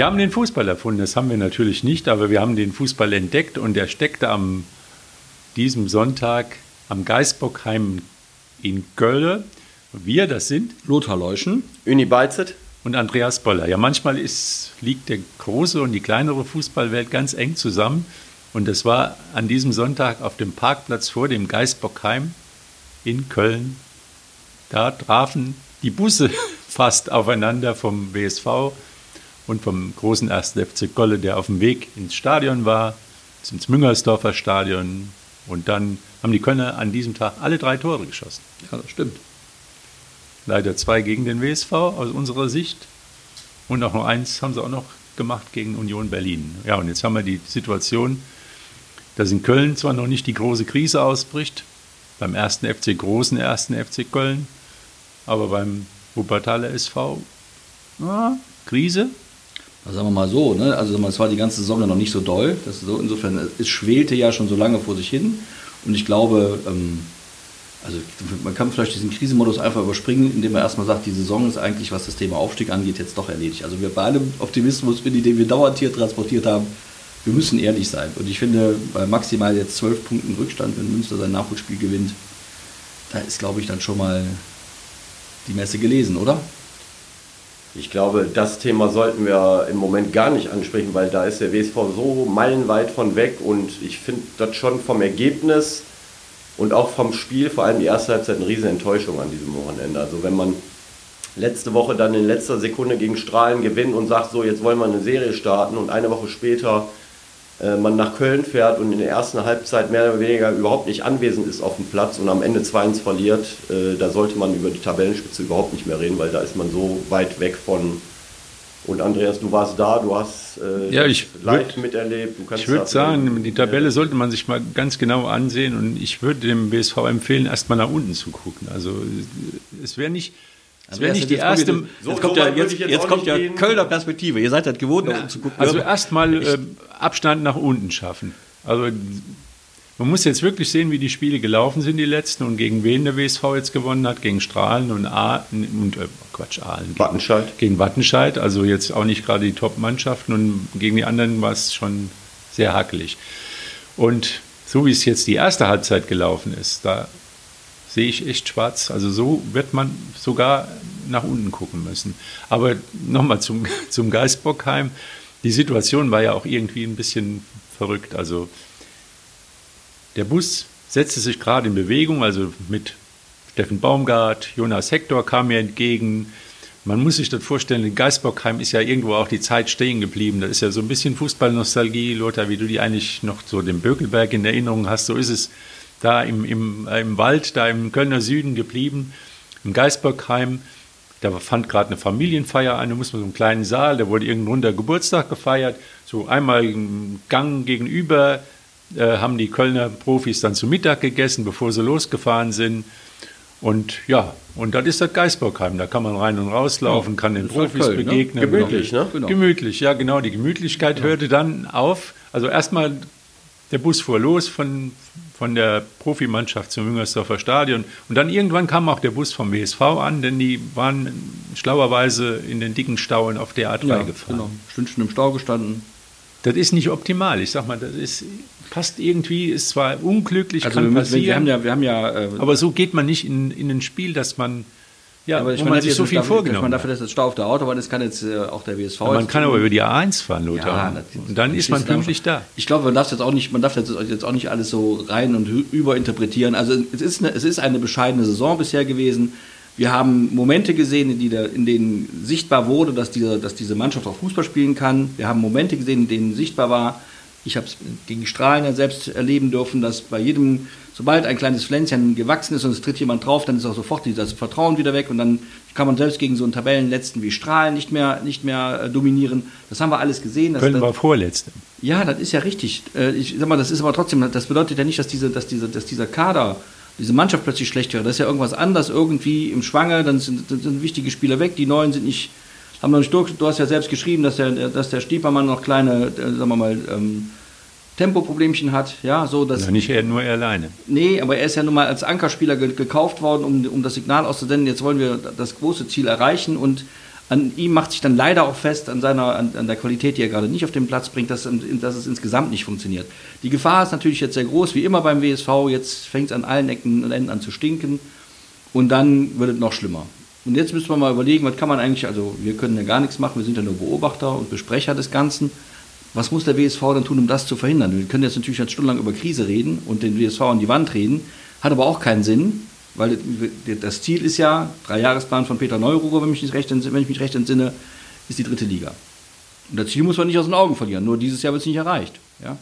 Wir haben den Fußball erfunden, das haben wir natürlich nicht, aber wir haben den Fußball entdeckt und der steckte am diesem Sonntag am Geisbockheim in Köln. Wir, das sind Lothar Leuschen, Uni Beizet und Andreas Boller. Ja, manchmal ist, liegt der große und die kleinere Fußballwelt ganz eng zusammen. Und das war an diesem Sonntag auf dem Parkplatz vor dem Geisbockheim in Köln. Da trafen die Busse fast aufeinander vom WSV und vom großen 1. FC Golle, der auf dem Weg ins Stadion war, ins Müngersdorfer Stadion. Und dann haben die Kölner an diesem Tag alle drei Tore geschossen. Ja, das stimmt. Leider zwei gegen den WSV aus unserer Sicht. Und auch noch eins haben sie auch noch gemacht gegen Union Berlin. Ja, und jetzt haben wir die Situation, dass in Köln zwar noch nicht die große Krise ausbricht, beim ersten FC großen ersten FC Köln, aber beim Wuppertaler SV, ja, Krise. Also sagen wir mal so, ne? also es war die ganze Saison noch nicht so doll. Das so, insofern, es schwelte ja schon so lange vor sich hin. Und ich glaube, ähm, also man kann vielleicht diesen Krisenmodus einfach überspringen, indem man erstmal sagt, die Saison ist eigentlich, was das Thema Aufstieg angeht, jetzt doch erledigt. Also wir bei allem Optimismus, den wir dauernd hier transportiert haben, wir müssen ehrlich sein. Und ich finde, bei maximal jetzt zwölf Punkten Rückstand, wenn Münster sein Nachholspiel gewinnt, da ist, glaube ich, dann schon mal die Messe gelesen, oder? Ich glaube, das Thema sollten wir im Moment gar nicht ansprechen, weil da ist der WSV so meilenweit von weg und ich finde das schon vom Ergebnis und auch vom Spiel, vor allem die erste Halbzeit, eine riesen Enttäuschung an diesem Wochenende. Also wenn man letzte Woche dann in letzter Sekunde gegen Strahlen gewinnt und sagt, so jetzt wollen wir eine Serie starten und eine Woche später man nach Köln fährt und in der ersten Halbzeit mehr oder weniger überhaupt nicht anwesend ist auf dem Platz und am Ende 2-1 verliert, äh, da sollte man über die Tabellenspitze überhaupt nicht mehr reden, weil da ist man so weit weg von. Und Andreas, du warst da, du hast äh, ja, ich live würd, miterlebt. ich würde sagen, die Tabelle sollte man sich mal ganz genau ansehen und ich würde dem BSV empfehlen, erstmal nach unten zu gucken. Also es wäre nicht das wäre nicht die erste. Jetzt, so, kommt, so ja, jetzt, jetzt, jetzt kommt ja Kölner Perspektive. Ihr seid halt gewohnt, ja, zu gucken. Also erstmal äh, Abstand nach unten schaffen. Also man muss jetzt wirklich sehen, wie die Spiele gelaufen sind, die letzten, und gegen wen der WSV jetzt gewonnen hat. Gegen Strahlen und, A und äh, Quatsch, Aalen. Gegen, Wattenscheid. Gegen Wattenscheid, also jetzt auch nicht gerade die Top-Mannschaften. Und gegen die anderen war es schon sehr hakelig. Und so wie es jetzt die erste Halbzeit gelaufen ist, da sehe ich echt schwarz. Also so wird man sogar nach unten gucken müssen. Aber nochmal zum, zum Geistbockheim. Die Situation war ja auch irgendwie ein bisschen verrückt. Also der Bus setzte sich gerade in Bewegung, also mit Steffen Baumgart, Jonas Hector kam mir entgegen. Man muss sich das vorstellen, in Geisbockheim ist ja irgendwo auch die Zeit stehen geblieben. Das ist ja so ein bisschen Fußballnostalgie, Lothar, wie du die eigentlich noch so den Bökelberg in Erinnerung hast. So ist es da im, im, im Wald, da im Kölner Süden geblieben, im Geisbergheim. Da fand gerade eine Familienfeier an, da muss man so einen kleinen Saal, da wurde irgendein runder Geburtstag gefeiert. So einmal im Gang gegenüber äh, haben die Kölner Profis dann zu Mittag gegessen, bevor sie losgefahren sind. Und ja, und das ist das Geisbergheim. Da kann man rein und rauslaufen, kann den Profis Köln, ne? begegnen. Ne? Gemütlich, ne? Genau. Gemütlich, ja, genau. Die Gemütlichkeit genau. hörte dann auf. Also erstmal, der Bus fuhr los von, von der Profimannschaft zum Müngersdorfer Stadion. Und dann irgendwann kam auch der Bus vom WSV an, denn die waren schlauerweise in den dicken Stauen auf der A3 ja, gefahren. Genau, Stündchen im Stau gestanden. Das ist nicht optimal. Ich sag mal, das ist, passt irgendwie, ist zwar unglücklich, also kann wir, passieren. Wir haben ja, wir haben ja äh, aber so geht man nicht in, in ein Spiel, dass man ja, aber ich meine, man sich so viel vorgenommen man dafür, dass es Stau auf der Autobahn ist, kann jetzt äh, auch der WSV. Ja, man kann aber über die A1 fahren, Lothar. Ja, und dann ist man pünktlich da. Ich glaube, man darf jetzt auch nicht, man darf jetzt, auch nicht alles so rein und überinterpretieren. Also es ist, eine, es ist eine bescheidene Saison bisher gewesen. Wir haben Momente gesehen, in, die der, in denen sichtbar wurde, dass diese, dass diese Mannschaft auch Fußball spielen kann. Wir haben Momente gesehen, in denen sichtbar war, ich habe es gegen Strahlen ja selbst erleben dürfen, dass bei jedem sobald ein kleines Pflänzchen gewachsen ist und es tritt jemand drauf, dann ist auch sofort das Vertrauen wieder weg und dann kann man selbst gegen so einen Tabellenletzten wie Strahlen nicht mehr, nicht mehr äh, dominieren. Das haben wir alles gesehen. Können wir Vorletzte. Ja, das ist ja richtig. Äh, ich sag mal, das ist aber trotzdem, das bedeutet ja nicht, dass, diese, dass, diese, dass dieser Kader, diese Mannschaft plötzlich schlecht wäre. Das ist ja irgendwas anderes irgendwie im Schwange, dann sind, dann sind wichtige Spieler weg, die Neuen sind nicht, haben noch nicht durch. Du hast ja selbst geschrieben, dass der, dass der Stiepermann noch kleine, äh, sagen wir mal, ähm, Tempoproblemchen hat. Ja, so dass, ja, nicht er, nur er alleine. Nee, aber er ist ja nun mal als Ankerspieler ge gekauft worden, um, um das Signal auszusenden. Jetzt wollen wir das große Ziel erreichen und an ihm macht sich dann leider auch fest, an, seiner, an, an der Qualität, die er gerade nicht auf den Platz bringt, dass, dass es insgesamt nicht funktioniert. Die Gefahr ist natürlich jetzt sehr groß, wie immer beim WSV. Jetzt fängt es an allen Ecken und Enden an zu stinken. Und dann wird es noch schlimmer. Und jetzt müssen wir mal überlegen, was kann man eigentlich, also wir können ja gar nichts machen, wir sind ja nur Beobachter und Besprecher des Ganzen. Was muss der WSV dann tun, um das zu verhindern? Wir können jetzt natürlich jetzt stundenlang über Krise reden und den WSV an die Wand reden, hat aber auch keinen Sinn, weil das Ziel ist ja, drei Jahresplan von Peter Neururer, wenn, mich recht, wenn ich mich recht entsinne, ist die dritte Liga. Und das Ziel muss man nicht aus den Augen verlieren, nur dieses Jahr wird es nicht erreicht. Ja?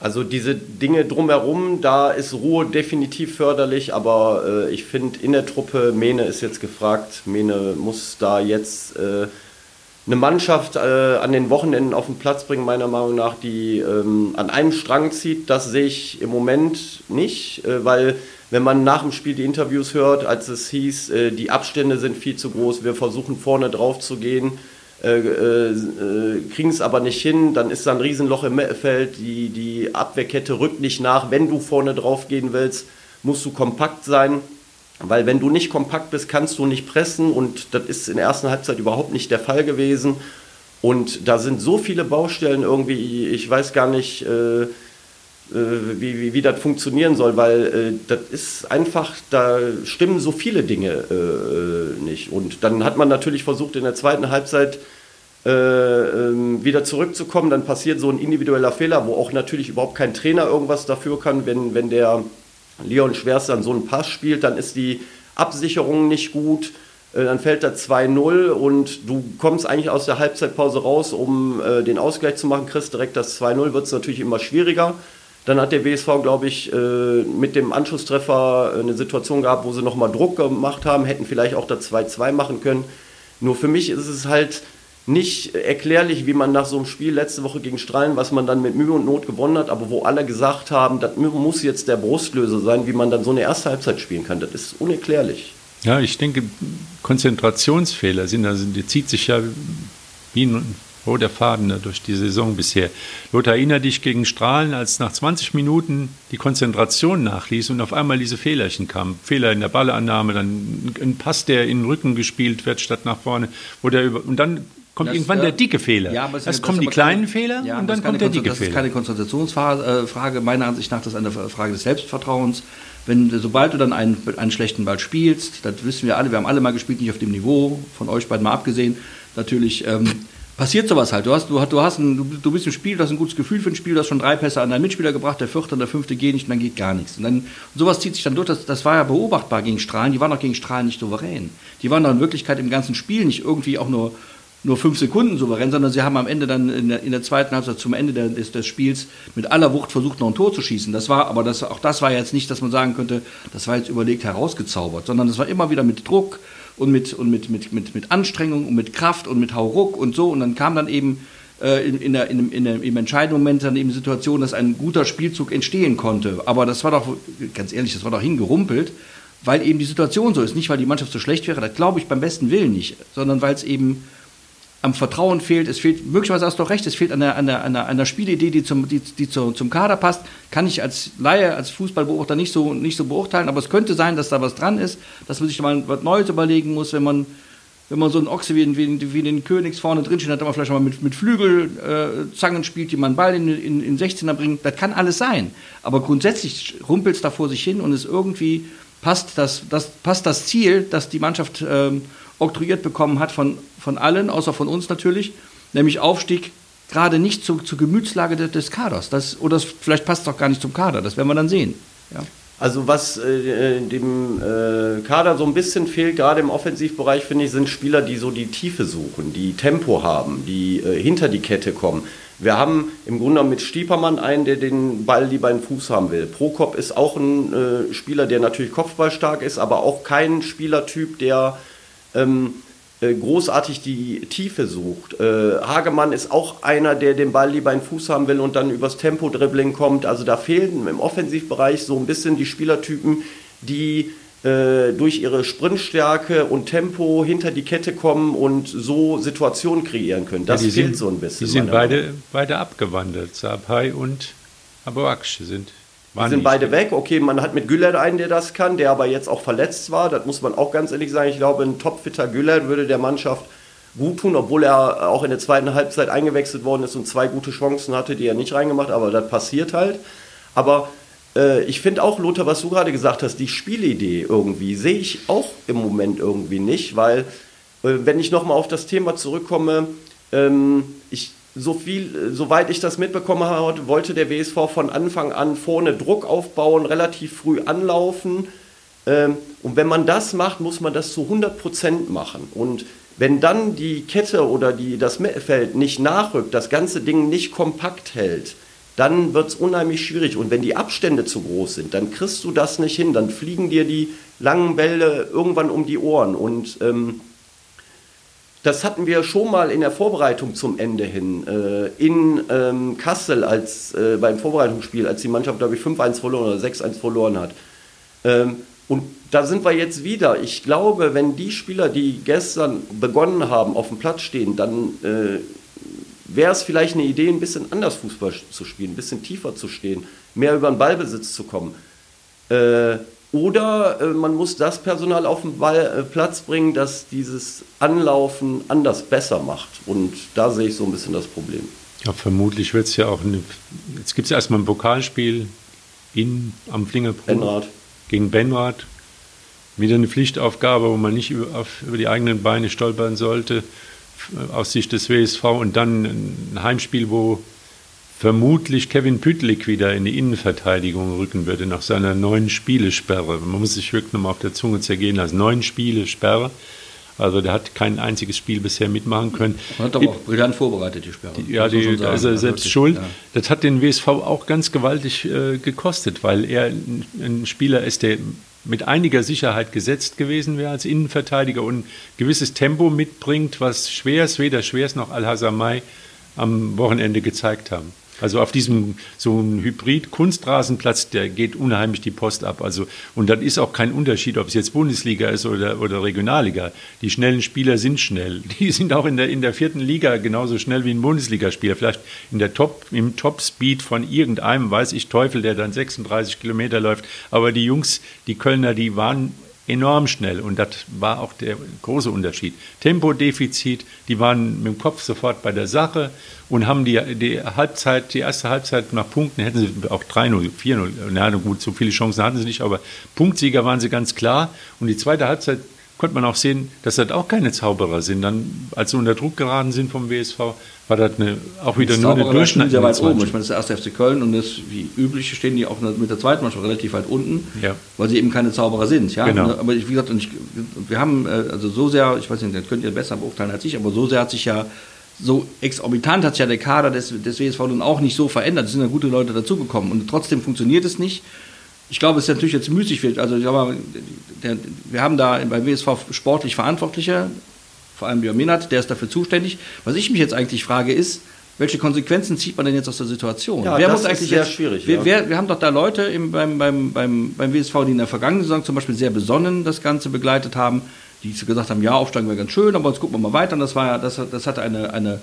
Also diese Dinge drumherum, da ist Ruhe definitiv förderlich, aber äh, ich finde in der Truppe, Mene ist jetzt gefragt, Mene muss da jetzt äh, eine Mannschaft äh, an den Wochenenden auf den Platz bringen, meiner Meinung nach, die ähm, an einem Strang zieht. Das sehe ich im Moment nicht, äh, weil wenn man nach dem Spiel die Interviews hört, als es hieß, äh, die Abstände sind viel zu groß, wir versuchen vorne drauf zu gehen, äh, äh, kriegen es aber nicht hin, dann ist da ein Riesenloch im Mittelfeld, die, die Abwehrkette rückt nicht nach. Wenn du vorne drauf gehen willst, musst du kompakt sein, weil wenn du nicht kompakt bist, kannst du nicht pressen und das ist in der ersten Halbzeit überhaupt nicht der Fall gewesen. Und da sind so viele Baustellen irgendwie, ich weiß gar nicht, äh, äh, wie, wie, wie das funktionieren soll, weil äh, das ist einfach, da stimmen so viele Dinge äh, nicht. Und dann hat man natürlich versucht, in der zweiten Halbzeit äh, ähm, wieder zurückzukommen. Dann passiert so ein individueller Fehler, wo auch natürlich überhaupt kein Trainer irgendwas dafür kann. Wenn, wenn der Leon Schwerst dann so einen Pass spielt, dann ist die Absicherung nicht gut. Äh, dann fällt da 2-0 und du kommst eigentlich aus der Halbzeitpause raus, um äh, den Ausgleich zu machen, kriegst direkt das 2-0, wird es natürlich immer schwieriger. Dann hat der WSV, glaube ich, äh, mit dem Anschlusstreffer eine Situation gehabt, wo sie nochmal Druck gemacht haben, hätten vielleicht auch das 2-2 machen können. Nur für mich ist es halt nicht erklärlich, wie man nach so einem Spiel letzte Woche gegen Strahlen, was man dann mit Mühe und Not gewonnen hat, aber wo alle gesagt haben, das muss jetzt der Brustlöser sein, wie man dann so eine erste Halbzeit spielen kann. Das ist unerklärlich. Ja, ich denke, Konzentrationsfehler sind, also die zieht sich ja wie ein roter Faden ne, durch die Saison bisher. Lothar, erinnere dich gegen Strahlen, als nach 20 Minuten die Konzentration nachließ und auf einmal diese Fehlerchen kamen. Fehler in der Ballannahme, dann ein Pass, der in den Rücken gespielt wird, statt nach vorne. Der über, und dann kommt das, irgendwann der dicke Fehler. Ja, aber Erst kommen die kleinen keine, Fehler ja, und dann kommt der dicke Fehler. Das ist keine Konzentrationsfrage, meiner Ansicht nach, das ist eine Frage des Selbstvertrauens. Wenn, sobald du dann einen, einen schlechten Ball spielst, das wissen wir alle, wir haben alle mal gespielt, nicht auf dem Niveau, von euch beiden mal abgesehen, natürlich ähm, passiert sowas halt. Du, hast, du, du, hast ein, du, bist im Spiel, du hast ein gutes Gefühl für ein Spiel, du hast schon drei Pässe an deinen Mitspieler gebracht, der vierte und der fünfte geht nicht und dann geht gar nichts. Und, dann, sowas zieht sich dann durch. Das, das war ja beobachtbar gegen Strahlen. Die waren auch gegen Strahlen nicht souverän. Die waren doch in Wirklichkeit im ganzen Spiel nicht irgendwie auch nur, nur fünf Sekunden souverän, sondern sie haben am Ende dann in der, in der zweiten Halbzeit zum Ende des, des, Spiels mit aller Wucht versucht, noch ein Tor zu schießen. Das war, aber das, auch das war jetzt nicht, dass man sagen könnte, das war jetzt überlegt herausgezaubert, sondern das war immer wieder mit Druck, und mit, und mit, mit, mit, mit Anstrengung und mit Kraft und mit Hauruck und so. Und dann kam dann eben äh, in, in, der, in, in der, im entscheidenden Moment dann eben Situation, dass ein guter Spielzug entstehen konnte. Aber das war doch, ganz ehrlich, das war doch hingerumpelt, weil eben die Situation so ist. Nicht, weil die Mannschaft so schlecht wäre, das glaube ich beim besten Willen nicht, sondern weil es eben am Vertrauen fehlt, es fehlt, möglicherweise hast du doch recht, es fehlt an der, an der, an Spielidee, die, zum, die, die zu, zum Kader passt. Kann ich als Laie, als Fußballbeobachter nicht so, nicht so beurteilen, aber es könnte sein, dass da was dran ist, dass man sich mal was Neues überlegen muss, wenn man, wenn man so einen Ochse wie, wie, wie den Königs vorne drinsteht, hat, man vielleicht mal mit, mit Flügelzangen äh, spielt, die man Ball in, in, in 16er bringt. Das kann alles sein. Aber grundsätzlich rumpelt es da vor sich hin und es irgendwie passt das, das, passt das Ziel, das die Mannschaft ähm, oktroyiert bekommen hat von, von allen, außer von uns natürlich, nämlich Aufstieg gerade nicht zu, zur Gemütslage des, des Kaders. Das, oder das, vielleicht passt es auch gar nicht zum Kader, das werden wir dann sehen. Ja. Also was äh, dem äh, Kader so ein bisschen fehlt, gerade im Offensivbereich, finde ich, sind Spieler, die so die Tiefe suchen, die Tempo haben, die äh, hinter die Kette kommen. Wir haben im Grunde mit Stiepermann einen, der den Ball lieber im Fuß haben will. Prokop ist auch ein äh, Spieler, der natürlich kopfballstark ist, aber auch kein Spielertyp, der ähm, äh, großartig die Tiefe sucht. Äh, Hagemann ist auch einer, der den Ball lieber in Fuß haben will und dann übers Tempo-Dribbling kommt. Also da fehlen im Offensivbereich so ein bisschen die Spielertypen, die äh, durch ihre Sprintstärke und Tempo hinter die Kette kommen und so Situationen kreieren können. Das ja, fehlt sind, so ein bisschen. Die sind beide, beide abgewandelt. Sabai und Aboaksch sind die sind beide weg. Okay, man hat mit Güller einen, der das kann, der aber jetzt auch verletzt war. Das muss man auch ganz ehrlich sagen. Ich glaube, ein topfitter Güller würde der Mannschaft gut tun, obwohl er auch in der zweiten Halbzeit eingewechselt worden ist und zwei gute Chancen hatte, die er nicht reingemacht, aber das passiert halt. Aber äh, ich finde auch, Lothar, was du gerade gesagt hast, die Spielidee irgendwie sehe ich auch im Moment irgendwie nicht, weil äh, wenn ich nochmal auf das Thema zurückkomme, ähm, ich so viel, soweit ich das mitbekommen habe, wollte der WSV von Anfang an vorne Druck aufbauen, relativ früh anlaufen. Ähm, und wenn man das macht, muss man das zu 100 Prozent machen. Und wenn dann die Kette oder die, das Mittelfeld nicht nachrückt, das ganze Ding nicht kompakt hält, dann wird es unheimlich schwierig. Und wenn die Abstände zu groß sind, dann kriegst du das nicht hin. Dann fliegen dir die langen Bälle irgendwann um die Ohren. Und ähm, das hatten wir schon mal in der Vorbereitung zum Ende hin. Äh, in ähm, Kassel als, äh, beim Vorbereitungsspiel, als die Mannschaft, glaube ich, 5-1 verloren oder 6-1 verloren hat. Ähm, und da sind wir jetzt wieder. Ich glaube, wenn die Spieler, die gestern begonnen haben, auf dem Platz stehen, dann äh, wäre es vielleicht eine Idee, ein bisschen anders Fußball zu spielen, ein bisschen tiefer zu stehen, mehr über den Ballbesitz zu kommen. Äh, oder äh, man muss das Personal auf den Ball, äh, Platz bringen, das dieses Anlaufen anders besser macht. Und da sehe ich so ein bisschen das Problem. Ja, vermutlich wird es ja auch. Eine, jetzt gibt es erstmal ein Pokalspiel in, am Flingerbruch Benrad. gegen Benrad. Wieder eine Pflichtaufgabe, wo man nicht über, auf, über die eigenen Beine stolpern sollte, aus Sicht des WSV. Und dann ein Heimspiel, wo vermutlich Kevin Pütlik wieder in die Innenverteidigung rücken würde nach seiner neuen Spielesperre. Man muss sich wirklich nochmal auf der Zunge zergehen lassen. Neun Spielesperre. Also der hat kein einziges Spiel bisher mitmachen können. Man hat aber auch brillant vorbereitet, die Sperre. Die, ja, die, da ist er selbst wirklich, schuld. Ja. Das hat den WSV auch ganz gewaltig äh, gekostet, weil er ein, ein, Spieler ist, der mit einiger Sicherheit gesetzt gewesen wäre als Innenverteidiger und ein gewisses Tempo mitbringt, was Schwers, weder Schwers noch Al-Hasamai am Wochenende gezeigt haben. Also auf diesem so ein Hybrid-Kunstrasenplatz, der geht unheimlich die Post ab. Also, und dann ist auch kein Unterschied, ob es jetzt Bundesliga ist oder, oder Regionalliga. Die schnellen Spieler sind schnell. Die sind auch in der, in der vierten Liga genauso schnell wie ein Bundesligaspieler. Vielleicht in der Top, im Top-Speed von irgendeinem, weiß ich Teufel, der dann 36 Kilometer läuft. Aber die Jungs, die Kölner, die waren enorm schnell und das war auch der große Unterschied. Tempodefizit, die waren mit dem Kopf sofort bei der Sache und haben die, die Halbzeit, die erste Halbzeit nach Punkten hätten sie auch 3-0, 4-0, na gut, so viele Chancen hatten sie nicht, aber Punktsieger waren sie ganz klar und die zweite Halbzeit konnte man auch sehen, dass das auch keine Zauberer sind. Dann, als sie unter Druck geraten sind vom WSV, war das eine, auch wieder das nur eine Durchschnitt. sehr weit oben. Ich meine, das ist der erste FC Köln und das, wie üblich, stehen die auch mit der zweiten Mannschaft relativ weit unten, ja. weil sie eben keine Zauberer sind. Ja? Genau. Aber ich, wie gesagt, ich, wir haben äh, also so sehr, ich weiß nicht, das könnt ihr besser beurteilen als ich, aber so sehr hat sich ja so exorbitant hat sich ja der Kader des, des WSV nun auch nicht so verändert. Es sind ja gute Leute dazugekommen und trotzdem funktioniert es nicht. Ich glaube, es ist natürlich jetzt müßig wird. Also ich glaube, wir haben da beim WSV sportlich Verantwortliche, vor allem Björn Minert, der ist dafür zuständig. Was ich mich jetzt eigentlich frage, ist, welche Konsequenzen zieht man denn jetzt aus der Situation? Ja, wer das muss eigentlich ist sehr jetzt, schwierig. Wir, ja. wer, wir, haben doch da Leute im, beim, beim, beim, beim WSV, die in der vergangenen Saison zum Beispiel sehr besonnen das Ganze begleitet haben, die gesagt haben, ja, aufsteigen wäre ganz schön, aber jetzt gucken wir mal weiter. Und das, war ja, das, das hatte eine, eine,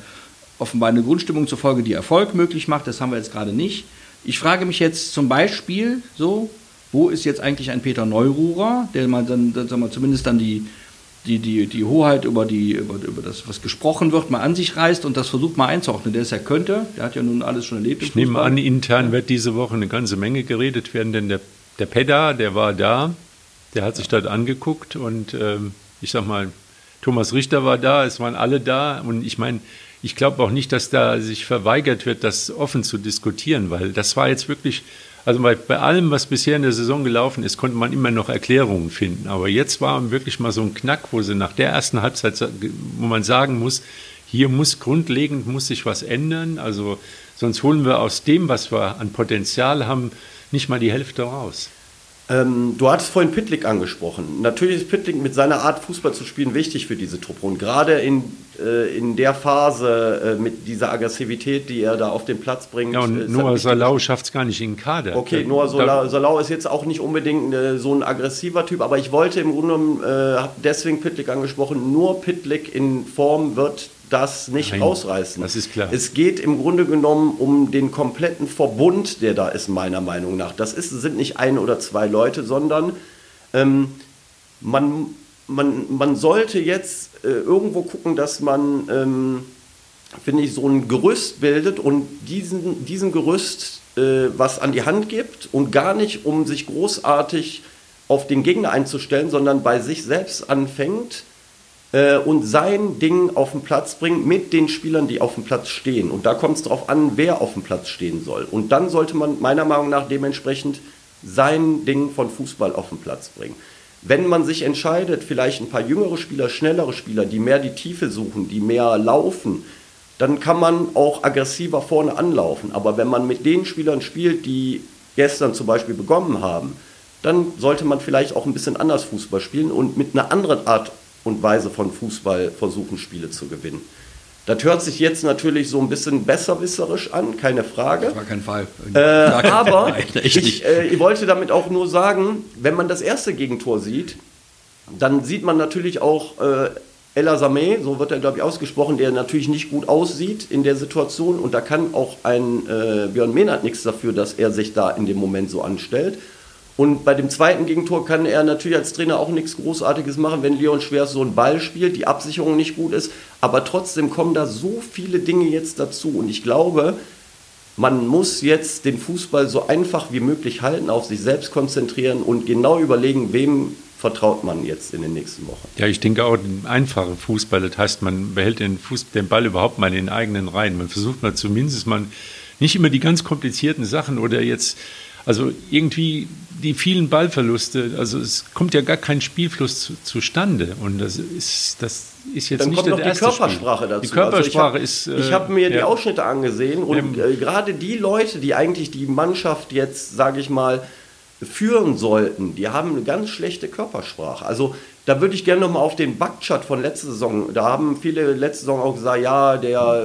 offenbar eine Grundstimmung zur Folge, die Erfolg möglich macht. Das haben wir jetzt gerade nicht. Ich frage mich jetzt zum Beispiel so, wo ist jetzt eigentlich ein Peter Neururer, der mal dann, sagen wir, zumindest dann die, die, die, die Hoheit über, die, über, über das, was gesprochen wird, mal an sich reißt und das versucht mal einzuordnen. Der es ja könnte, der hat ja nun alles schon erlebt. Ich nehme an, intern wird diese Woche eine ganze Menge geredet werden, denn der, der Pedda, der war da, der hat sich dort angeguckt und ähm, ich sag mal, Thomas Richter war da, es waren alle da und ich meine, ich glaube auch nicht, dass da sich verweigert wird, das offen zu diskutieren, weil das war jetzt wirklich, also bei, bei allem, was bisher in der Saison gelaufen ist, konnte man immer noch Erklärungen finden. Aber jetzt war wirklich mal so ein Knack, wo sie nach der ersten Halbzeit, wo man sagen muss, hier muss grundlegend muss sich was ändern. Also sonst holen wir aus dem, was wir an Potenzial haben, nicht mal die Hälfte raus. Ähm, du hattest vorhin Pitlick angesprochen. Natürlich ist Pitlick mit seiner Art Fußball zu spielen wichtig für diese Truppe. Und gerade in, äh, in der Phase äh, mit dieser Aggressivität, die er da auf den Platz bringt. Ja, und Noah Salau schafft es gar nicht in den Kader. Okay, Noah Salau, Salau ist jetzt auch nicht unbedingt äh, so ein aggressiver Typ, aber ich wollte im Grunde genommen, äh, deswegen Pitlick angesprochen, nur Pitlick in Form wird das nicht Nein, rausreißen. Das ist klar. Es geht im Grunde genommen um den kompletten Verbund, der da ist, meiner Meinung nach. Das ist, sind nicht ein oder zwei Leute, sondern ähm, man man, man sollte jetzt äh, irgendwo gucken, dass man, ähm, finde ich, so ein Gerüst bildet und diesen, diesem Gerüst äh, was an die Hand gibt und gar nicht, um sich großartig auf den Gegner einzustellen, sondern bei sich selbst anfängt äh, und sein Ding auf den Platz bringt mit den Spielern, die auf dem Platz stehen. Und da kommt es darauf an, wer auf dem Platz stehen soll. Und dann sollte man meiner Meinung nach dementsprechend sein Ding von Fußball auf den Platz bringen. Wenn man sich entscheidet, vielleicht ein paar jüngere Spieler, schnellere Spieler, die mehr die Tiefe suchen, die mehr laufen, dann kann man auch aggressiver vorne anlaufen. Aber wenn man mit den Spielern spielt, die gestern zum Beispiel begonnen haben, dann sollte man vielleicht auch ein bisschen anders Fußball spielen und mit einer anderen Art und Weise von Fußball versuchen, Spiele zu gewinnen. Das hört sich jetzt natürlich so ein bisschen besserwisserisch an, keine Frage. Das war kein Fall. Äh, aber ich, äh, ich, wollte damit auch nur sagen, wenn man das erste Gegentor sieht, dann sieht man natürlich auch äh, El Azameh, so wird er glaube ich ausgesprochen, der natürlich nicht gut aussieht in der Situation und da kann auch ein äh, Björn Mehnert nichts dafür, dass er sich da in dem Moment so anstellt. Und bei dem zweiten Gegentor kann er natürlich als Trainer auch nichts Großartiges machen, wenn Leon Schwers so einen Ball spielt, die Absicherung nicht gut ist. Aber trotzdem kommen da so viele Dinge jetzt dazu. Und ich glaube, man muss jetzt den Fußball so einfach wie möglich halten, auf sich selbst konzentrieren und genau überlegen, wem vertraut man jetzt in den nächsten Wochen. Ja, ich denke auch, ein einfacher Fußball, das heißt, man behält den, Fuß, den Ball überhaupt mal in den eigenen Reihen. Man versucht mal zumindest mal nicht immer die ganz komplizierten Sachen oder jetzt also irgendwie die vielen Ballverluste, also es kommt ja gar kein Spielfluss zu, zustande. Und das ist, das ist jetzt Dann nicht kommt noch der die Körpersprache Spiel. dazu. Die Körpersprache also ist. ich habe hab mir die ja. Ausschnitte angesehen und äh, gerade die Leute, die eigentlich die Mannschaft jetzt, sage ich mal, führen sollten, die haben eine ganz schlechte Körpersprache. Also da würde ich gerne nochmal auf den Backchat von letzter Saison, da haben viele letzte Saison auch gesagt, ja, der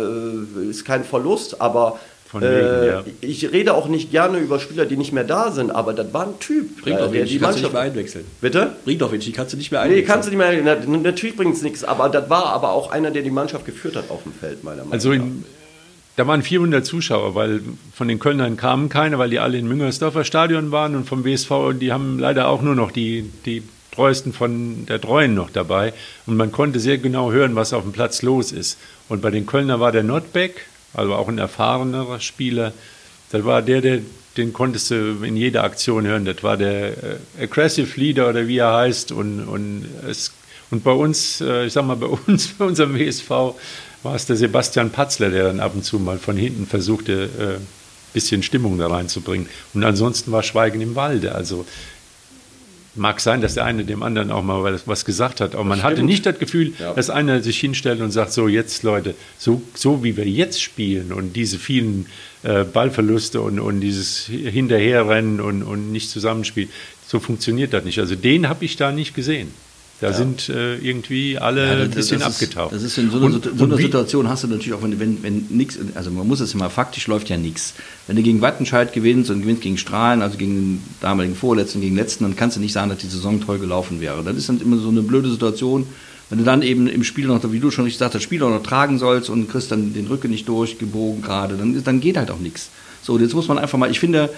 äh, ist kein Verlust, aber wegen, äh, ja. ich rede auch nicht gerne über Spieler, die nicht mehr da sind, aber das war ein Typ, Bringt äh, doch der wenig, die kannst du nicht Mannschaft... mehr einwechseln. Bitte? Bringt doch wenig, die kannst du nicht mehr Nee, einwechseln. kannst du nicht mehr. Na, natürlich bringt es nichts, aber das war aber auch einer, der die Mannschaft geführt hat auf dem Feld, meiner Meinung Also nach. in, da waren 400 Zuschauer, weil von den Kölnern kamen keine, weil die alle in Müngersdorfer Stadion waren und vom WSV, und die haben leider auch nur noch die, die treuesten von der Treuen noch dabei. Und man konnte sehr genau hören, was auf dem Platz los ist. Und bei den Kölner war der Notbeck, also auch ein erfahrenerer Spieler, das war der, der den konntest du in jeder Aktion hören. Das war der äh, Aggressive Leader oder wie er heißt. Und, und, es, und bei uns, äh, ich sag mal, bei uns, bei unserem WSV, war es der Sebastian Patzler, der dann ab und zu mal von hinten versuchte, ein äh, bisschen Stimmung da reinzubringen. Und ansonsten war Schweigen im Walde. Also mag sein, dass der eine dem anderen auch mal was gesagt hat, aber man hatte stimmt. nicht das Gefühl, Ja. dass einer sich hinstellt und sagt, so jetzt Leute, so, so wie wir jetzt spielen und diese vielen äh, Ballverluste und, und dieses Hinterherrennen und, und nicht zusammenspielen, so funktioniert das nicht. Also den habe ich da nicht gesehen. Da sind äh, irgendwie alle Ja, ein bisschen ist, abgetaucht. Das ist in so einer, Und- so einer Situation hast du natürlich auch, wenn, wenn, wenn nichts, also man muss es immer, faktisch läuft ja nichts. Wenn du gegen Wattenscheid gewinnst und gewinnst gegen Strahlen, also gegen den damaligen Vorletzten, gegen den Letzten, dann kannst du nicht sagen, dass die Saison toll gelaufen wäre. Das ist dann immer so eine blöde Situation, wenn du dann eben im Spiel noch, wie du schon richtig sagst, das Spiel auch noch tragen sollst und kriegst dann den Rücken nicht durchgebogen gerade, dann, dann geht halt auch nichts. So, jetzt muss man einfach mal, ich finde,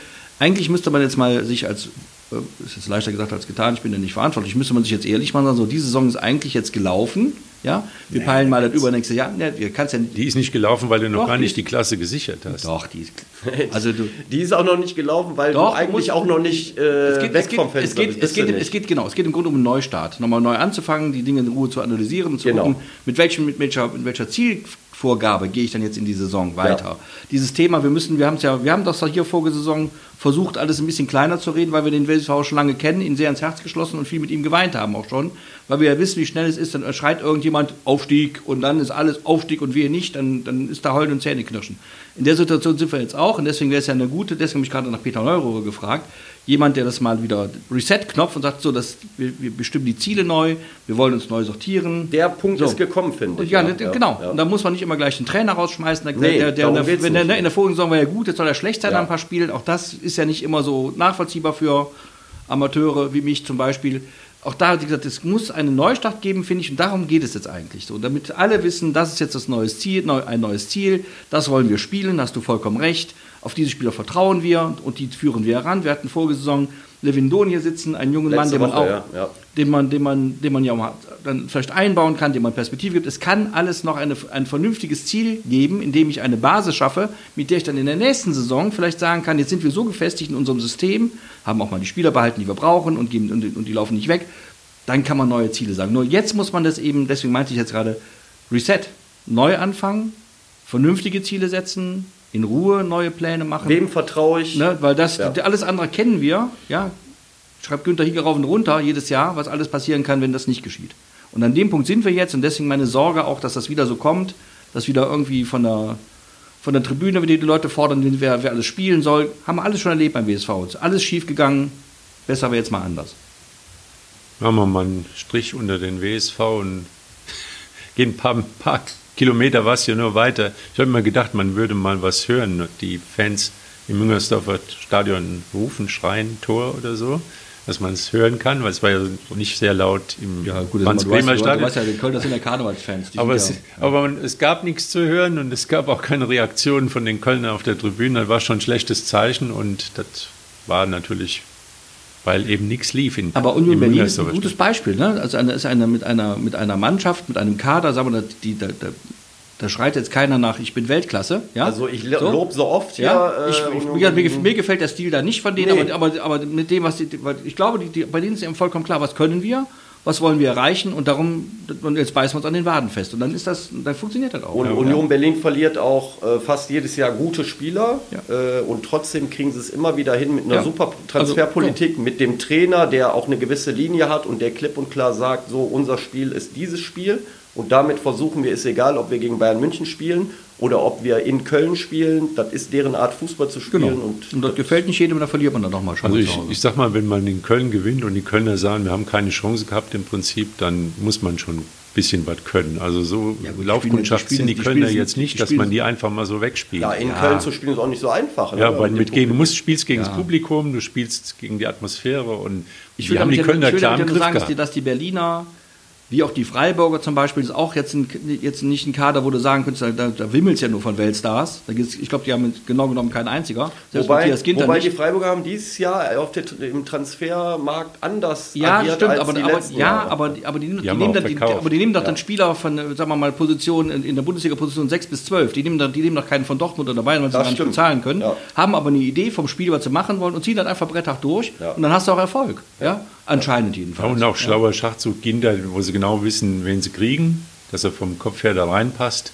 eigentlich müsste man jetzt mal sich als, äh, ist jetzt leichter gesagt als getan, ich bin ja nicht verantwortlich, müsste man sich jetzt ehrlich machen, sagen, so, diese Saison ist eigentlich jetzt gelaufen, ja, wir peilen mal das übernächste Jahr, ja, wir kannst ja nicht, Die ist nicht gelaufen, weil du noch Doch, gar nicht die Klasse gesichert hast. doch, die ist, also du, Die ist auch noch nicht gelaufen, weil Doch, du eigentlich musst- auch noch nicht äh, es geht, weg es geht, vom Fenster es geht, bist. es geht, es geht, genau, es geht im Grunde um einen Neustart, nochmal neu anzufangen, die Dinge in Ruhe zu analysieren und zu Genau. gucken, mit, welchem, mit, welcher, mit welcher Zielvorgabe gehe ich dann jetzt in die Saison weiter. Dieses Thema, wir müssen, wir haben es ja, wir haben das hier vorige Saison versucht, alles ein bisschen kleiner zu reden, weil wir den WSV schon lange kennen, ihn sehr ins Herz geschlossen und viel mit ihm geweint haben auch schon, weil wir ja wissen, wie schnell es ist, dann schreit irgendjemand Aufstieg und dann ist alles Aufstieg und wir nicht, dann, dann ist da Heulen und Zähneknirschen. In der Situation sind wir jetzt auch und deswegen wäre es ja eine gute, deswegen habe ich gerade nach Peter Neurohre gefragt, jemand, der das mal wieder Reset-Knopf und sagt, so, dass wir, wir bestimmen die Ziele neu, wir wollen uns neu sortieren. Der Punkt So. ist gekommen, finde ich. ja, ne, genau. ja. Und da muss man nicht immer gleich den Trainer rausschmeißen. Der, Nee, der, der, der, der, nicht. ne, in der vorigen Saison war ja gut, jetzt soll er schlecht sein Ja. ein paar Spielen. Auch das ist ja nicht immer so nachvollziehbar für Amateure wie mich zum Beispiel. Auch da, wie gesagt, es muss einen Neustart geben, finde ich, und darum geht es jetzt eigentlich so. Damit alle wissen, das ist jetzt das neue Ziel, neu, ein neues Ziel, das wollen wir spielen, hast du vollkommen recht. Auf diese Spieler vertrauen wir und die führen wir heran. Wir hatten vorige Saison Levindon hier sitzen, einen jungen Mann, Letzte den man auch, ja, ja. den man, den man, den man ja auch dann vielleicht einbauen kann, dem man Perspektive gibt. Es kann alles noch eine, ein vernünftiges Ziel geben, indem ich eine Basis schaffe, mit der ich dann in der nächsten Saison vielleicht sagen kann, jetzt sind wir so gefestigt in unserem System, haben auch mal die Spieler behalten, die wir brauchen und, geben, und, und die laufen nicht weg. Dann kann man neue Ziele sagen. Nur jetzt muss man das eben, deswegen meinte ich jetzt gerade, Reset, neu anfangen, vernünftige Ziele setzen, in Ruhe neue Pläne machen. Wem vertraue ich? Ne, weil das, Ja. alles andere kennen wir, ja. Schreibt Günther Hieger rauf und runter jedes Jahr, was alles passieren kann, wenn das nicht geschieht. Und an dem Punkt sind wir jetzt und deswegen meine Sorge auch, dass das wieder so kommt, dass wieder irgendwie von der, von der Tribüne, wenn die Leute fordern, wer, wer alles spielen soll, haben wir alles schon erlebt beim WSV. Ist alles schief gegangen, besser wäre jetzt mal anders. Machen wir mal einen Strich unter den WSV und gehen ein paar, paar Kilometer was hier nur weiter. Ich habe mir gedacht, man würde mal was hören. Die Fans im Müngersdorfer Stadion rufen, schreien, Tor oder so, dass man es hören kann, weil es war ja nicht sehr laut im Franz du, weißt, Bremer du, du Stadion. weißt ja, die Kölner sind ja Karnevalsfans. Aber, es, aber man, es gab nichts zu hören und es gab auch keine Reaktion von den Kölnern auf der Tribüne. Das war schon ein schlechtes Zeichen und das war natürlich, weil eben nichts lief in Aber Union Berlin ist ein gutes Beispiel. Ne? Also eine, ist eine, mit, einer, mit einer Mannschaft, mit einem Kader, sagen wir, die, da, da, da schreit jetzt keiner nach, ich bin Weltklasse. Ja? Also ich lo- lob so oft Ja, hier, ich, äh, ich, mir, mir, Berlin. mir gefällt der Stil da nicht von denen, Nee. aber, aber, aber mit dem, was die, weil ich glaube, die, die, bei denen ist eben vollkommen klar, was können wir, was wollen wir erreichen und darum, und jetzt beißen wir uns an den Waden fest. Und dann ist das, dann funktioniert das auch. Und Ja. Union Berlin verliert auch äh, fast jedes Jahr gute Spieler Ja. äh, und trotzdem kriegen sie es immer wieder hin mit einer Ja. super Transferpolitik, mit dem Trainer, der auch eine gewisse Linie hat und der klipp und klar sagt, so unser Spiel ist dieses Spiel und damit versuchen wir, ist egal, ob wir gegen Bayern München spielen oder ob wir in Köln spielen, das ist deren Art Fußball zu spielen Genau. und Und das gefällt nicht jedem, da verliert man dann nochmal schon. Also mal ich, ich sag mal, wenn man in Köln gewinnt und die Kölner sagen, wir haben keine Chance gehabt im Prinzip, dann muss man schon ein bisschen was können. Also so Ja, die Laufkundschaft spielen- sind die die Kölner spielen- jetzt die nicht, dass man die einfach mal so wegspielt. ja, in Ja. Köln zu spielen ist auch nicht so einfach. Ja, ne? weil Mit gegen, du musst, spielst gegen Ja. das Publikum, du spielst gegen die Atmosphäre und Ich die will haben damit die ja- Kölner klar im Griff sagen, dass die, gehabt. dass die Berliner, wie auch die Freiburger zum Beispiel, ist auch jetzt, ein, jetzt nicht ein Kader, wo du sagen könntest, da, da wimmelt es ja nur von Weltstars. Da gibt's, ich glaube, die haben genau genommen keinen einziger. Selbst Wobei, Matthias Ginter wobei nicht. die Freiburger haben dieses Jahr auf der, im Transfermarkt anders Ja, agiert stimmt, als aber, die aber, letzten ja, Jahre. aber, die- aber, die, die, haben nehmen dann, die, aber die nehmen doch Ja. dann Spieler von, äh, sagen wir mal, Position in, in der Bundesliga Position 6 bis 12. Die nehmen, dann, die nehmen doch keinen von Dortmund oder Bayern, weil sie Das gar nicht stimmt. bezahlen können. Ja. Haben aber eine Idee vom Spiel, was sie machen wollen und ziehen dann einfach Brettach durch. Ja. Und dann hast du auch Erfolg. Ja? Anscheinend jedenfalls. und auch schlauer Schachzug Ginter, wo sie genau wissen, wen sie kriegen, dass er vom Kopf her da reinpasst.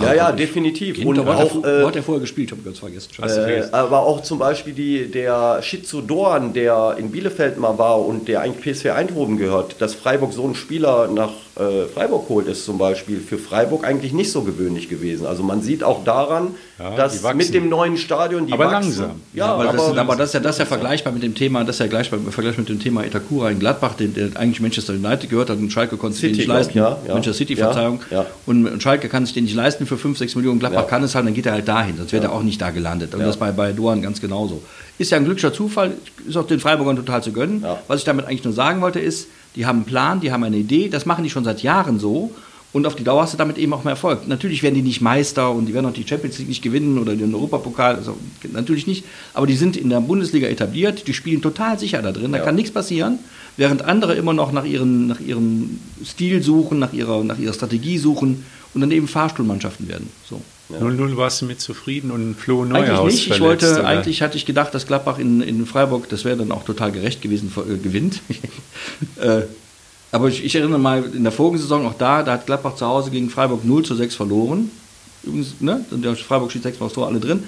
Ja, ja, definitiv. Ginter, Und er, auch, wo äh, hat er vorher gespielt? Ich habe ganz vergessen. Äh, vergessen. aber auch zum Beispiel die, der Shizu Dorn, der in Bielefeld mal war und der eigentlich PSV Eindhoven gehört, dass Freiburg so einen Spieler nach äh, Freiburg holt, ist zum Beispiel für Freiburg eigentlich nicht so gewöhnlich gewesen. Also man sieht auch daran, Ja, dass mit dem neuen Stadion die Aber wachsen. langsam. Ja, aber, aber, das, ist, aber das ist ja das ist ja vergleichbar mit dem Thema, das ist ja gleich beim Vergleich mit dem Thema Itakura in Gladbach, der, der eigentlich Manchester United gehört hat und Schalke konnte sich den nicht ich, leisten. ja, ja. Manchester City, Ja, Verzeihung. ja. Und Schalke kann sich den nicht leisten für 5, 6 Millionen. Gladbach Ja. kann es halt, dann geht er halt dahin, sonst wäre er auch nicht da gelandet. Und Ja. das bei, bei Doan ganz genauso. Ist ja ein glücklicher Zufall, ist auch den Freiburgern total zu gönnen. Ja. Was ich damit eigentlich nur sagen wollte ist, die haben einen Plan, die haben eine Idee, das machen die schon seit Jahren so. Und auf die Dauer hast du damit eben auch mehr Erfolg. Natürlich werden die nicht Meister und die werden auch die Champions League nicht gewinnen oder den Europapokal, also natürlich nicht. Aber die sind in der Bundesliga etabliert, die spielen total sicher da drin, da Ja. kann nichts passieren. Während andere immer noch nach, ihren, nach ihrem Stil suchen, nach ihrer, nach ihrer Strategie suchen und dann eben Fahrstuhlmannschaften werden. So. 0-0 warst du mit zufrieden und Flo Neuhaus Eigentlich nicht. Ich verletzt, wollte, oder? eigentlich hatte ich gedacht, dass Gladbach in, in Freiburg, das wäre dann auch total gerecht gewesen, äh, gewinnt. äh, aber ich, ich erinnere mal, in der vorigen Saison auch da, da hat Gladbach zu Hause gegen Freiburg 0 zu 6 verloren. Übrigens, ne? Und der Freiburg schießt sechsmal aufs Tor, alle drin.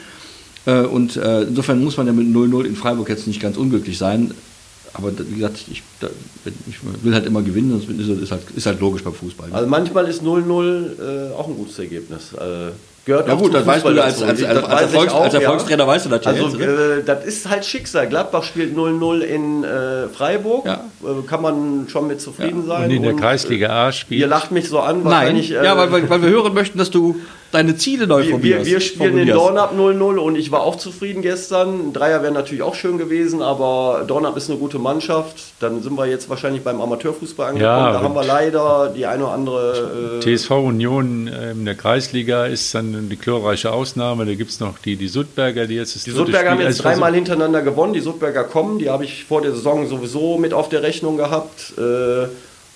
Äh, und äh, insofern muss man ja mit 0-0 in Freiburg jetzt nicht ganz unglücklich sein. Aber wie gesagt, ich, da, ich will halt immer gewinnen, das ist, halt, ist halt logisch beim Fußball. ne? also manchmal ist 0-0 äh, auch ein gutes Ergebnis. Äh, gehört ja auch gut, zum das weißt du als, als, als, als, weiß ich Erfolgs, auch, als ja. Erfolgstrainer weißt du das ja Also jetzt. äh, das ist halt Schicksal. Gladbach spielt 0-0 in äh, Freiburg. Ja. Äh, kann man schon mit zufrieden sein. Und in der Kreisliga A äh, Ihr spielt lacht mich so an, Nein, wahrscheinlich. äh, ja, weil, weil, weil wir hören möchten, dass du deine Ziele neu Wir, wir, wir spielen in Dornab 0-0 und ich war auch zufrieden gestern. Ein Dreier wäre natürlich auch schön gewesen, aber Dornab ist eine gute Mannschaft. Dann sind wir jetzt wahrscheinlich beim Amateurfußball angekommen. Ja, da haben wir leider die eine oder andere. Äh, TSV Union äh, in der Kreisliga ist dann die glorreiche Ausnahme. Da gibt es noch die, die Suttberger, die jetzt das die dritte Suttberger haben Spiel- jetzt also dreimal hintereinander gewonnen. Die Suttberger kommen, die habe ich vor der Saison sowieso mit auf der Rechnung gehabt. Äh,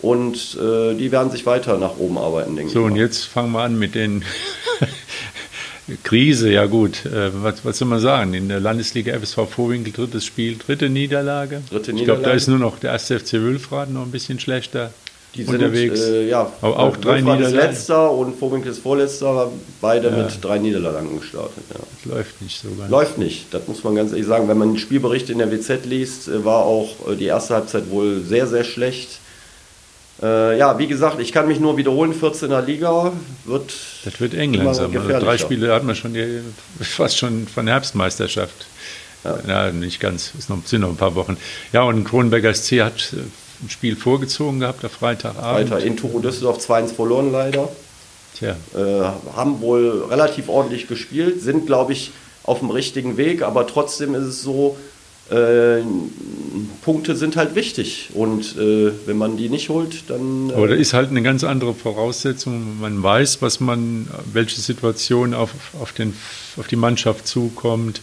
und äh, die werden sich weiter nach oben arbeiten, denke So, ich. und mal. jetzt fangen wir an mit den Krise, ja gut, äh, was, was soll man sagen? In der Landesliga FSV Vorwinkel drittes Spiel, dritte Niederlage. Dritte Ich glaube, da ist nur noch der erste FC Wülfrath noch ein bisschen schlechter Die sind unterwegs. Äh, ja, Aber auch drei Wolfram ist Niederlagen. letzter und Vorwinkel ist vorletzter, beide Ja. mit drei Niederlagen gestartet. Ja. Das läuft nicht so ganz. Läuft nicht, das muss man ganz ehrlich sagen. Wenn man den Spielbericht in der WZ liest, äh, war auch äh, die erste Halbzeit wohl sehr, sehr schlecht. Äh, ja, wie gesagt, ich kann mich nur wiederholen, 14er Liga wird Das wird eng langsam. Also drei. Spiele hat man schon die, fast schon von der Herbstmeisterschaft. Ja. nicht ganz, es sind noch ein paar Wochen. Ja, und Kronenberger SC hat äh, ein Spiel vorgezogen gehabt am Freitagabend. weiter in Turo Düsseldorf 2-1 verloren leider. Tja, Äh, haben wohl relativ ordentlich gespielt, sind glaube ich auf dem richtigen Weg, aber trotzdem ist es so, äh, Punkte sind halt wichtig und äh, wenn man die nicht holt, dann... Äh, aber da ist halt eine ganz andere Voraussetzung. Man weiß, was man, welche Situation auf, auf, den, auf die Mannschaft zukommt.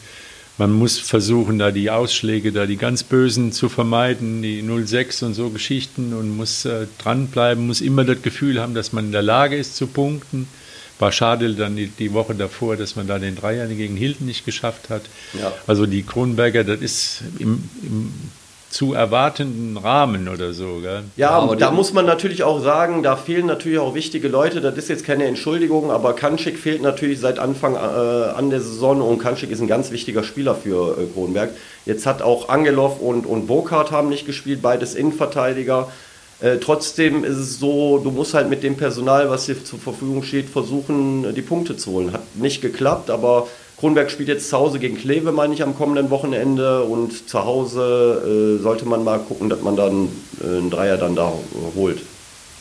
Man muss versuchen, da die Ausschläge, da die ganz bösen zu vermeiden, die 06 und so Geschichten und muss äh, dranbleiben, muss immer das Gefühl haben, dass man in der Lage ist zu punkten. War schade dann die, die Woche davor, dass man da den Dreier gegen Hilton nicht geschafft hat. Ja. Also die Kronberger, das ist im, im zu erwartenden Rahmen oder so. Gell? Ja, aber da muss man natürlich auch sagen, da fehlen natürlich auch wichtige Leute. Das ist jetzt keine Entschuldigung, aber Kanschik fehlt natürlich seit Anfang äh, an der Saison und Kanschik ist ein ganz wichtiger Spieler für äh, Kronberg. Jetzt hat auch Angelov und, und Burkhardt haben nicht gespielt, beides Innenverteidiger. Äh, trotzdem ist es so, du musst halt mit dem Personal, was dir zur Verfügung steht, versuchen, äh, die Punkte zu holen. Hat nicht geklappt, aber Kronberg spielt jetzt zu Hause gegen Kleve, meine ich, am kommenden Wochenende. Und zu Hause äh, sollte man mal gucken, dass man dann äh, einen Dreier dann da äh, holt.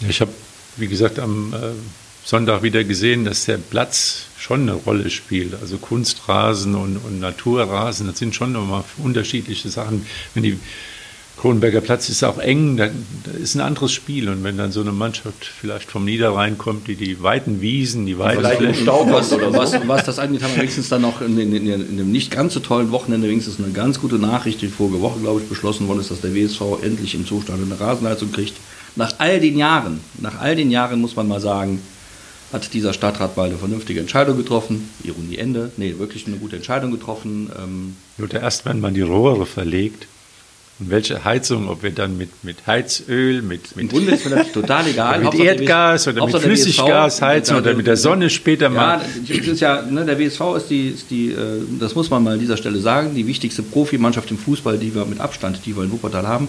Ich habe, wie gesagt, am Sonntag wieder gesehen, dass der Platz schon eine Rolle spielt. Also Kunstrasen und, und Naturrasen, das sind schon nochmal unterschiedliche Sachen. Wenn die Kronenberger Platz ist auch eng, da, ist ein anderes Spiel. Und wenn dann so eine Mannschaft vielleicht vom Niederrhein kommt, die die weiten Wiesen, die weiten Flächen, was, oder so. was, was das angeht, haben wir wenigstens dann noch in, in, in, in dem nicht ganz so tollen Wochenende wenigstens eine ganz gute Nachricht, die vorige Woche, glaube ich, beschlossen worden ist, dass der WSV endlich im Zustand eine Rasenheizung kriegt. Nach all den Jahren, nach all den Jahren muss man mal sagen, hat dieser Stadtrat mal eine vernünftige Entscheidung getroffen. Ironie Ende. Nee, wirklich eine gute Entscheidung getroffen. Ähm, Nur erst, wenn man die Rohre verlegt. Und welche Heizung, ob wir dann mit, mit Heizöl, mit, Im mit, Grunde ist mir das total egal. mit Hauptsache Erdgas oder mit Hauptsache der Flüssiggas heizen oder mit der Sonne später Ja, mal. das ist ja, ne, der WSV ist die, ist die äh, das muss man mal an dieser Stelle sagen, die wichtigste Profimannschaft im Fußball, die wir mit Abstand, die wir in Wuppertal haben.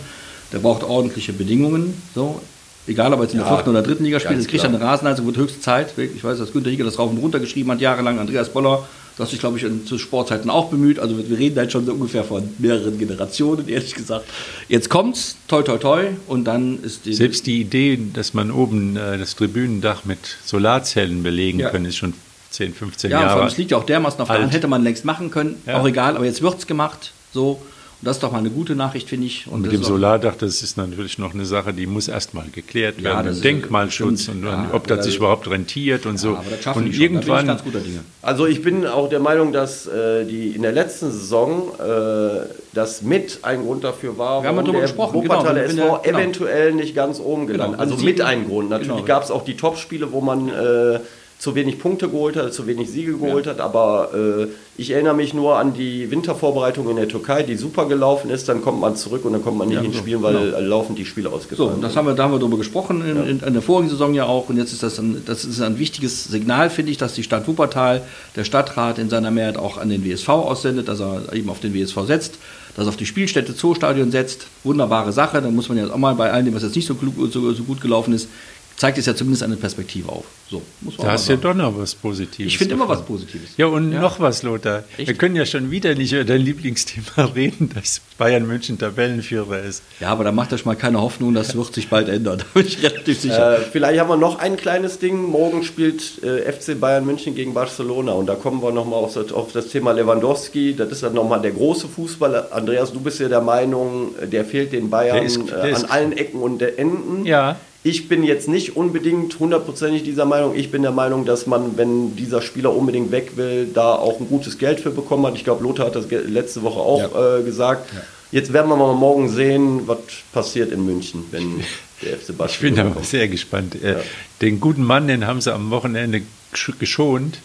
Der braucht ordentliche Bedingungen. So. Egal, ob er jetzt in der Ja, vierten oder dritten Liga spielt, jetzt kriegt er klar. eine Rasenheizung, wird höchste Zeit. Ich weiß, dass Günter Hicke das rauf und runter geschrieben hat, jahrelang. Andreas Boller, das sich, glaube ich, in- zu Sportzeiten auch bemüht. Also wir reden halt schon so ungefähr von mehreren Generationen, ehrlich gesagt. Jetzt kommt's, toi toi toi, und dann ist die. Selbst die Idee, dass man oben äh, das Tribünendach mit Solarzellen belegen Ja. kann, ist schon 10, 15 Ja, Jahre allem, es liegt ja auch dermaßen auf der alt. Hand, hätte man längst machen können, Ja. auch egal, aber jetzt wird's gemacht, so. Und das ist doch mal eine gute Nachricht, finde ich. Und mit dem Solardach, das ist natürlich noch eine Sache, die muss erstmal geklärt Ja, werden. Denkmalschutz stimmt. und, Ja, ob das oder- sich überhaupt rentiert und so. Ja, aber das schaffen und die schon. Da bin ich irgendwann, ganz guter Dinge. Also ich bin auch der Meinung, dass äh, die in der letzten Saison äh, das mit ein Grund dafür war, Wir warum der gesprochen, Wuppertaler genau, SV der- genau. eventuell nicht ganz oben gelandet. wenn also sie- mit ein Grund. Natürlich Genau. gab es auch die Topspiele, wo man äh, zu wenig Punkte geholt hat, zu wenig Siege geholt hat, aber äh, ich erinnere mich nur an die Wintervorbereitung in der Türkei, die super gelaufen ist, dann kommt man zurück und dann kommt man nicht Ja, ins so, Spielen, weil genau. laufend die Spiele So, ausgefallen und das sind. haben wir, da haben wir drüber gesprochen in, in, in der vorigen Saison ja auch. Und jetzt ist das ein, das ist ein wichtiges Signal, finde ich, dass die Stadt Wuppertal, der Stadtrat in seiner Mehrheit auch an den WSV aussendet, dass er eben auf den WSV setzt, dass er auf die Spielstätte Zoostadion setzt. Wunderbare Sache. Da muss man ja auch mal bei allen, dem was jetzt nicht so, klug, so, so gut gelaufen ist, zeigt es ja zumindest eine Perspektive auf. So, muss man Da auch hast du ja doch noch was Positives. Ich finde immer was Positives. Ja, und noch was, Lothar. Echt? Wir können ja schon wieder nicht über dein Lieblingsthema reden, dass Bayern München Tabellenführer ist. Ja, aber da macht euch mal keine Hoffnung, das wird sich bald ändern. Da bin ich relativ sicher. Äh, vielleicht haben wir noch ein kleines Ding. Morgen spielt äh, FC Bayern München gegen Barcelona und da kommen wir nochmal auf, das- auf das Thema Lewandowski. Das ist dann nochmal der große Fußballer. Andreas, du bist ja der Meinung, äh, der fehlt den Bayern Der ist- der äh, ist- an allen Ecken und der Enden. Ja. Ich bin jetzt nicht unbedingt hundertprozentig dieser Meinung. Ich bin der Meinung, dass man, wenn dieser Spieler unbedingt weg will, da auch ein gutes Geld für bekommen hat. Ich glaube, Lothar hat das letzte Woche auch äh, gesagt. Jetzt werden wir mal morgen sehen, was passiert in München, wenn der FC Barcelona Ich bin aber sehr gespannt. Äh, Den guten Mann, den haben sie am Wochenende gesch- geschont,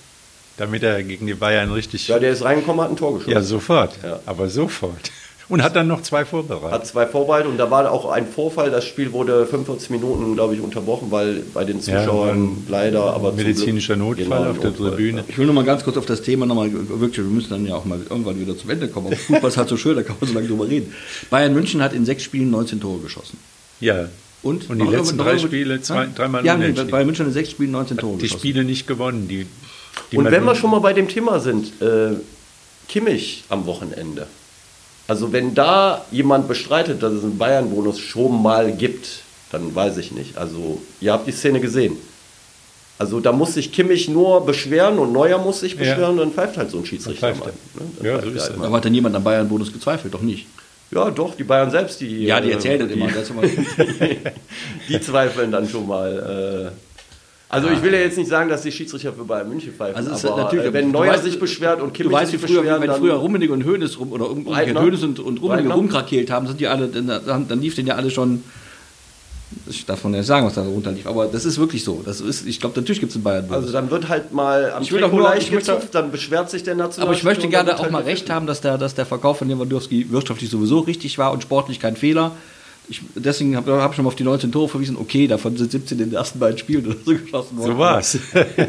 damit er gegen die Bayern richtig. Ja, der ist reingekommen, hat ein Tor geschossen. Ja, sofort. Ja. Aber sofort. Und hat dann noch zwei vorbereitet. Hat zwei Vorbehalte und da war auch ein Vorfall. Das Spiel wurde 45 Minuten, glaube ich, unterbrochen, weil bei den Ja, Zuschauern leider, aber zum medizinischer Glück- Notfall Genau, auf der Tribüne. Ich will noch mal ganz kurz auf das Thema nochmal, wirklich, wir müssen dann ja auch mal irgendwann wieder zum Ende kommen. Aber Fußball ist halt so schön, da kann man so lange drüber reden. Bayern München hat in sechs Spielen 19 Tore geschossen. Ja. Und, Und die Noch letzten drei Spiele zwei- Ja? dreimal Ja, nee, unentschieden. Bayern München hat in sechs Spielen 19 Tore Die geschossen. Spiele nicht gewonnen. Die, die Und wenn wir schon mal bei dem Thema sind, äh, Kimmich am Wochenende. Also wenn da jemand bestreitet, dass es einen Bayern-Bonus schon mal gibt, dann weiß ich nicht. Also ihr habt die Szene gesehen. Also da muss sich Kimmich nur beschweren und Neuer muss sich Ja. beschweren und dann pfeift halt so ein Schiedsrichter Dann pfeift mal. er. Ne? Dann Ja, pfeift so ist halt. Aber hat denn jemand am Bayern-Bonus gezweifelt? Doch nicht. Ja, doch, die Bayern selbst, die. Ja, die äh, erzählen das die, immer. Das ist immer Die zweifeln dann schon mal. Äh, also ich will ja jetzt nicht sagen, dass die Schiedsrichter für Bayern München pfeifen, Also ist aber natürlich- äh, wenn du Neuer weißt- sich beschwert und Kimmich weißt, sich früher, beschweren, wenn früher Rummenigge und Hönes rum, oder? Hönes und, und Rummenigge Breitner? rumkrakelt haben, sind die alle, dann, dann lief denen ja alle schon. Ich darf man ja nicht sagen, was da runterlief, aber das ist wirklich so. Das ist, ich glaube, natürlich gibt es in Bayern Bonus. Also dann wird halt mal am Ich will Trikot nur- ich möchte- gezupft, dann beschwert sich der National. Aber ich möchte gerne auch halt mal recht haben, dass der, dass der Verkauf von Lewandowski wirtschaftlich sowieso richtig war und sportlich kein Fehler. Ich, deswegen habe hab ich schon mal auf die 19 Tore verwiesen. Okay, davon sind 17 in den ersten beiden Spielen oder so geschossen worden. So war's.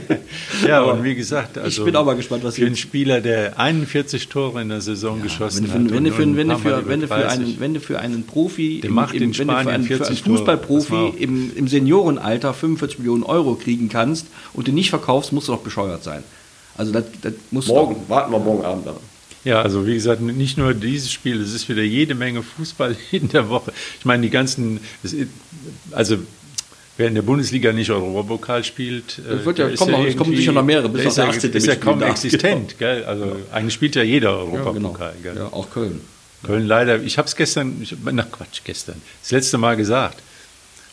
ja, und wie gesagt, also bin auch mal gespannt, was für einen Spieler, der 41 Tore in der Saison geschossen Wenn, hat. wenn, wenn, du paar Mal für, wenn, du für 30. einen, wenn du für einen Profi, macht in wenn du für einen, für einen 40 Tore. Fußballprofi im, im Seniorenalter 45 Millionen Euro kriegen kannst und den nicht verkaufst, musst du doch bescheuert sein. Also das, das musst du Morgen, warten wir morgen Abend ab. Ja, also wie gesagt, nicht nur dieses Spiel, es ist wieder jede Menge Fußball in der Woche. Ich meine, die ganzen, also wer in der Bundesliga nicht Europapokal spielt, äh, Es wird ja- der ist kommen noch- es kommen sicher noch mehrere, bis ist ja, der 18. ist ja kaum existent. Gell? Also eigentlich spielt ja jeder Ja, genau. Europapokal. Gell? Ja, auch Köln. Köln leider, ich habe es gestern, ich, na Quatsch, gestern, das letzte Mal gesagt.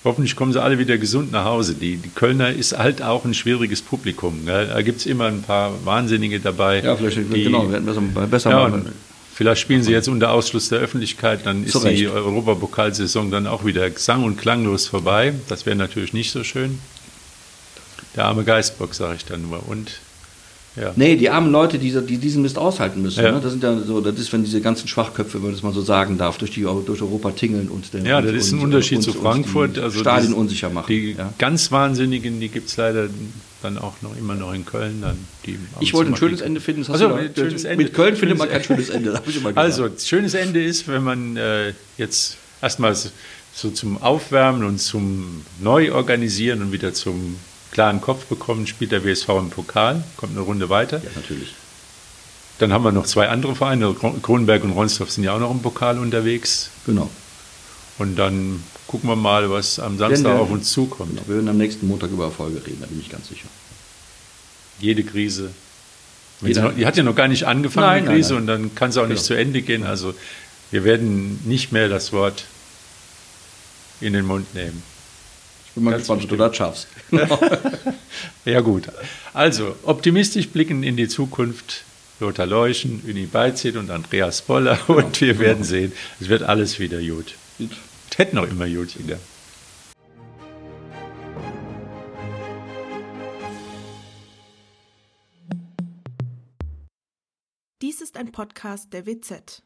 Hoffentlich kommen sie alle wieder gesund nach Hause. Die, die Kölner ist halt auch ein schwieriges Publikum. Gell? Da gibt es immer ein paar Wahnsinnige dabei. Ja, vielleicht, die, genau, wir hätten besser, besser ja, machen. vielleicht spielen sie jetzt unter Ausschluss der Öffentlichkeit, dann ist Zu die. Europapokalsaison dann auch wieder sang- und klanglos vorbei. Das wäre natürlich nicht so schön. Der arme Geistbock, sage ich dann nur. Und ja. Nee, die armen Leute, die, die diesen Mist aushalten müssen. Ja. Ne? Das sind ja so, das ist, wenn diese ganzen Schwachköpfe, wenn man das mal so sagen darf, durch, die, durch Europa tingeln und den, Ja, und, das ist ein und- Unterschied und- zu und Frankfurt. die Also Stadien das- unsicher machen. Die ja. ganz Wahnsinnigen, die gibt es leider dann auch noch immer noch in Köln. Dann, die und Ich wollte ein schönes. Ende finden. Also, ein schönes Ende. Mit Köln findet man kein schönes Ende. Also, schönes Ende ist, wenn man äh, jetzt erstmal so zum Aufwärmen und zum Neuorganisieren und wieder zum klaren Kopf bekommen, spielt der WSV im Pokal, kommt eine Runde weiter. ja, natürlich. Dann haben wir noch zwei andere Vereine, Kron- Kronenberg und Ronsdorf sind ja auch noch im Pokal unterwegs. Genau. Und dann gucken wir mal, was am Samstag wir- auf uns zukommt. genau. Wir werden am nächsten Montag über Erfolge reden, da bin ich ganz sicher. Jede Krise. Noch, die hat ja noch gar nicht angefangen, Nein, die nein, Krise, nein. und dann kann sie auch nicht Genau. zu Ende gehen. Also wir werden nicht mehr das Wort in den Mund nehmen. Bin mal Ganz gespannt, ob du das schaffst. Ja gut. Also optimistisch blicken in die Zukunft. Lothar Leuschen, Uni Beizet und Andreas Boller. Und wir werden sehen, es wird alles wieder gut. Gut. Es hätte noch immer gut wieder. Dies ist ein Podcast der WZ.